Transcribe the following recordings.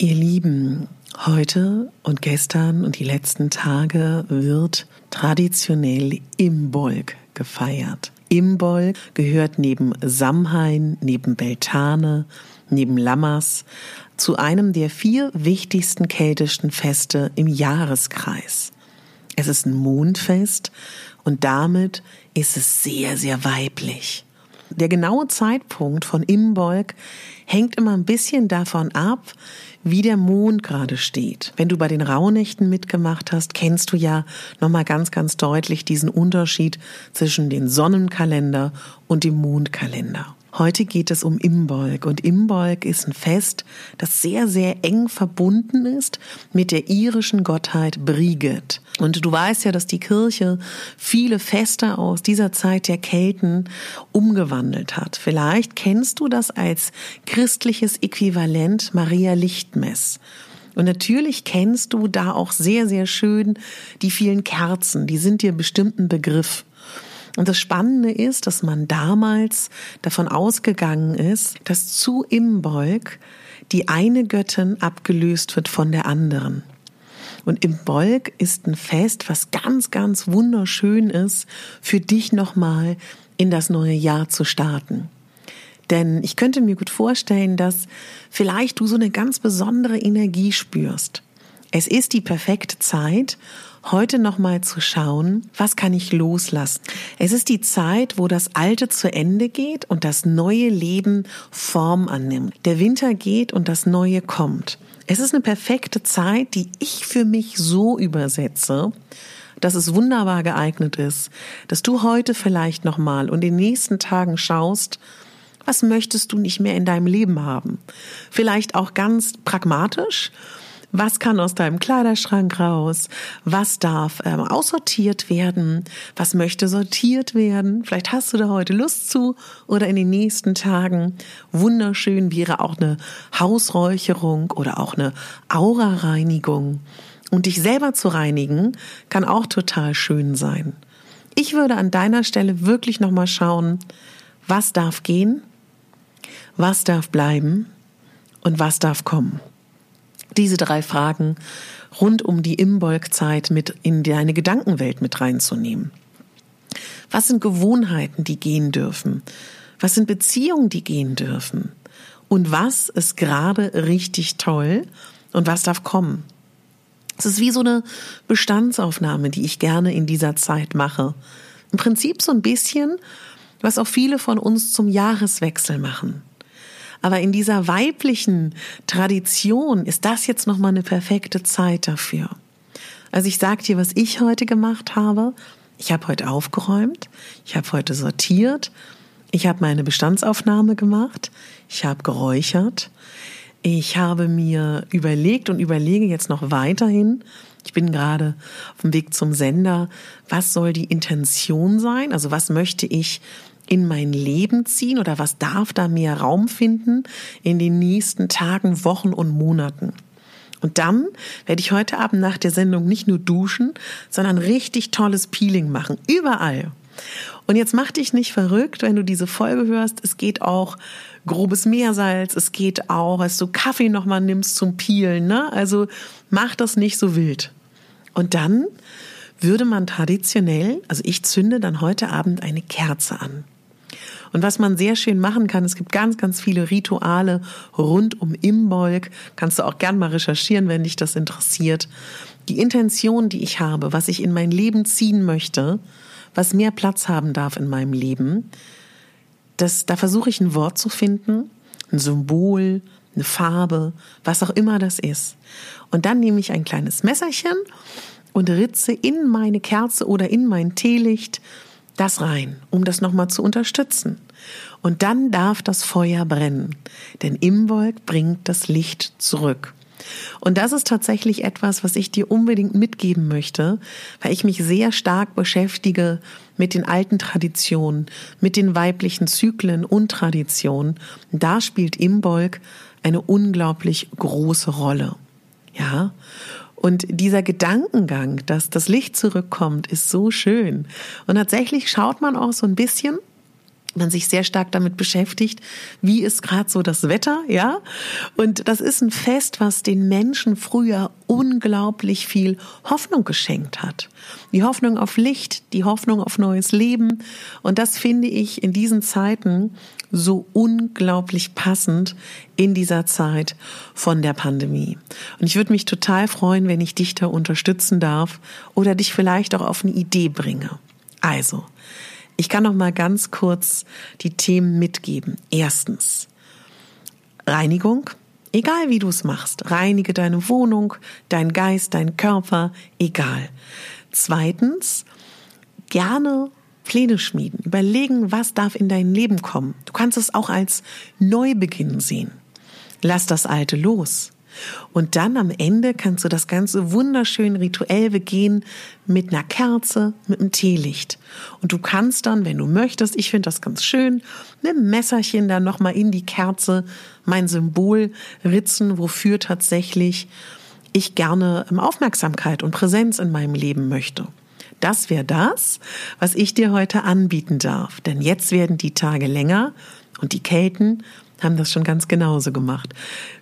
Ihr Lieben, heute und gestern und die letzten Tage wird traditionell Imbolg gefeiert. Imbolg gehört neben Samhain, neben Beltane, neben Lammers zu einem der vier wichtigsten keltischen Feste im Jahreskreis. Es ist ein Mondfest und damit ist es sehr, sehr weiblich. Der genaue Zeitpunkt von Imbolg hängt immer ein bisschen davon ab, wie der Mond gerade steht. Wenn du bei den Rauhnächten mitgemacht hast, kennst du ja nochmal ganz, ganz deutlich diesen Unterschied zwischen dem Sonnenkalender und dem Mondkalender. Heute geht es um Imbolg und Imbolg ist ein Fest, das sehr, sehr eng verbunden ist mit der irischen Gottheit Brigid. Und du weißt ja, dass die Kirche viele Feste aus dieser Zeit der Kelten umgewandelt hat. Vielleicht kennst du das als christliches Äquivalent Maria Lichtmess. Und natürlich kennst du da auch sehr, sehr schön die vielen Kerzen. Die sind dir bestimmt ein Begriff. Und das Spannende ist, dass man damals davon ausgegangen ist, dass zu Imbolg die eine Göttin abgelöst wird von der anderen. Und Imbolg ist ein Fest, was ganz, ganz wunderschön ist, für dich nochmal in das neue Jahr zu starten. Denn ich könnte mir gut vorstellen, dass vielleicht du so eine ganz besondere Energie spürst. Es ist die perfekte Zeit, heute nochmal zu schauen, was kann ich loslassen. Es ist die Zeit, wo das Alte zu Ende geht und das neue Leben Form annimmt. Der Winter geht und das Neue kommt. Es ist eine perfekte Zeit, die ich für mich so übersetze, dass es wunderbar geeignet ist, dass du heute vielleicht nochmal und in den nächsten Tagen schaust, was möchtest du nicht mehr in deinem Leben haben? Vielleicht auch ganz pragmatisch was kann aus deinem Kleiderschrank raus? Was darf ähm, aussortiert werden? Was möchte sortiert werden? Vielleicht hast du da heute Lust zu oder in den nächsten Tagen. Wunderschön wäre auch eine Hausräucherung oder auch eine Aura-Reinigung. Und dich selber zu reinigen, kann auch total schön sein. Ich würde an deiner Stelle wirklich nochmal schauen, was darf gehen, was darf bleiben und was darf kommen diese drei Fragen rund um die Imbolg-Zeit mit in deine Gedankenwelt mit reinzunehmen. Was sind Gewohnheiten, die gehen dürfen? Was sind Beziehungen, die gehen dürfen? Und was ist gerade richtig toll und was darf kommen? Es ist wie so eine Bestandsaufnahme, die ich gerne in dieser Zeit mache. Im Prinzip so ein bisschen, was auch viele von uns zum Jahreswechsel machen. Aber in dieser weiblichen Tradition ist das jetzt nochmal eine perfekte Zeit dafür. Also ich sag dir, was ich heute gemacht habe. Ich habe heute aufgeräumt, ich habe heute sortiert, ich habe meine Bestandsaufnahme gemacht, ich habe geräuchert, ich habe mir überlegt und überlege jetzt noch weiterhin, ich bin gerade auf dem Weg zum Sender, was soll die Intention sein? Also was möchte ich in mein Leben ziehen oder was darf da mehr Raum finden in den nächsten Tagen, Wochen und Monaten. Und dann werde ich heute Abend nach der Sendung nicht nur duschen, sondern richtig tolles Peeling machen. Überall. Und jetzt mach dich nicht verrückt, wenn du diese Folge hörst. Es geht auch grobes Meersalz, es geht auch, dass du Kaffee nochmal nimmst zum Pielen, ne? Also mach das nicht so wild. Und dann würde man traditionell, also ich zünde dann heute Abend eine Kerze an. Und was man sehr schön machen kann, es gibt ganz, ganz viele Rituale rund um Imbolg. Kannst du auch gern mal recherchieren, wenn dich das interessiert. Die Intention, die ich habe, was ich in mein Leben ziehen möchte, was mehr Platz haben darf in meinem Leben, das, da versuche ich ein Wort zu finden, ein Symbol, eine Farbe, was auch immer das ist. Und dann nehme ich ein kleines Messerchen und ritze in meine Kerze oder in mein Teelicht das rein, um das nochmal zu unterstützen. Und dann darf das Feuer brennen, denn Imbolg bringt das Licht zurück. Und das ist tatsächlich etwas, was ich dir unbedingt mitgeben möchte, weil ich mich sehr stark beschäftige mit den alten Traditionen, mit den weiblichen Zyklen und Traditionen. Da spielt Imbolg eine unglaublich große Rolle. Ja. Und dieser Gedankengang, dass das Licht zurückkommt, ist so schön. Und tatsächlich schaut man auch so ein bisschen, man sich sehr stark damit beschäftigt, wie ist gerade so das Wetter, ja? Und das ist ein Fest, was den Menschen früher unglaublich viel Hoffnung geschenkt hat. Die Hoffnung auf Licht, die Hoffnung auf neues Leben. Und das finde ich in diesen Zeiten so unglaublich passend in dieser Zeit von der Pandemie. Und ich würde mich total freuen, wenn ich dich da unterstützen darf oder dich vielleicht auch auf eine Idee bringe. Also, ich kann noch mal ganz kurz die Themen mitgeben. Erstens, Reinigung. Egal wie du es machst, reinige deine Wohnung, dein Geist, dein Körper, egal. Zweitens, gerne Pläne schmieden, überlegen, was darf in dein Leben kommen. Du kannst es auch als Neubeginn sehen. Lass das Alte los. Und dann am Ende kannst du das Ganze wunderschön rituell begehen mit einer Kerze, mit einem Teelicht. Und du kannst dann, wenn du möchtest, ich finde das ganz schön, mit einem Messerchen dann nochmal in die Kerze mein Symbol ritzen, wofür tatsächlich ich gerne Aufmerksamkeit und Präsenz in meinem Leben möchte. Das wäre das, was ich dir heute anbieten darf. Denn jetzt werden die Tage länger und die Kälten haben das schon ganz genauso gemacht.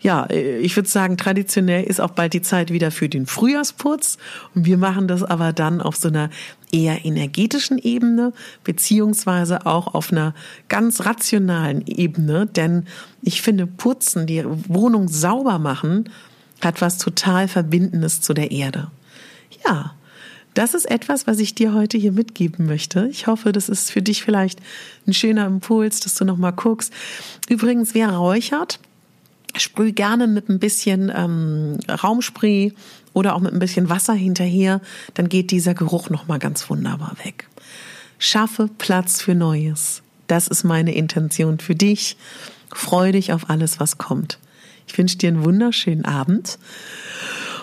Ja, ich würde sagen, traditionell ist auch bald die Zeit wieder für den Frühjahrsputz. Und wir machen das aber dann auf so einer eher energetischen Ebene, beziehungsweise auch auf einer ganz rationalen Ebene. Denn ich finde, putzen, die Wohnung sauber machen, hat was total Verbindendes zu der Erde. Ja, das ist etwas, was ich dir heute hier mitgeben möchte. Ich hoffe, das ist für dich vielleicht ein schöner Impuls, dass du nochmal guckst. Übrigens, wer räuchert, sprüh gerne mit ein bisschen ähm, Raumspray oder auch mit ein bisschen Wasser hinterher, dann geht dieser Geruch nochmal ganz wunderbar weg. Schaffe Platz für Neues. Das ist meine Intention für dich. Freu dich auf alles, was kommt. Ich wünsche dir einen wunderschönen Abend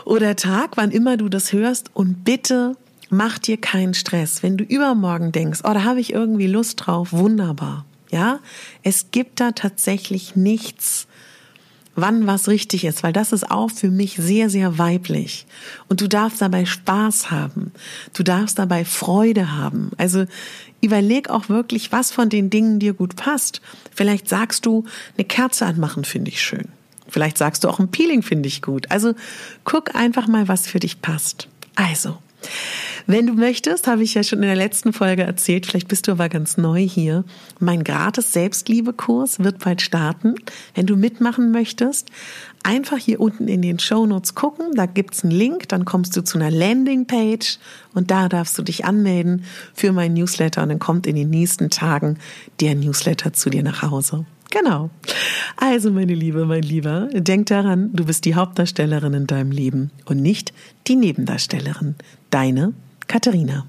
oder Tag, wann immer du das hörst und bitte mach dir keinen Stress. Wenn du übermorgen denkst, oh, da habe ich irgendwie Lust drauf, wunderbar. Ja, es gibt da tatsächlich nichts, wann was richtig ist, weil das ist auch für mich sehr, sehr weiblich. Und du darfst dabei Spaß haben. Du darfst dabei Freude haben. Also überleg auch wirklich, was von den Dingen dir gut passt. Vielleicht sagst du, eine Kerze anmachen finde ich schön. Vielleicht sagst du auch ein Peeling finde ich gut. Also guck einfach mal, was für dich passt. Also, wenn du möchtest, habe ich ja schon in der letzten Folge erzählt, vielleicht bist du aber ganz neu hier. Mein gratis Selbstliebekurs wird bald starten. Wenn du mitmachen möchtest, einfach hier unten in den Show Notes gucken. Da gibt's einen Link, dann kommst du zu einer Landingpage und da darfst du dich anmelden für meinen Newsletter und dann kommt in den nächsten Tagen der Newsletter zu dir nach Hause. Genau. Also, meine Liebe, mein Lieber, denk daran, du bist die Hauptdarstellerin in deinem Leben und nicht die Nebendarstellerin. Deine Katharina.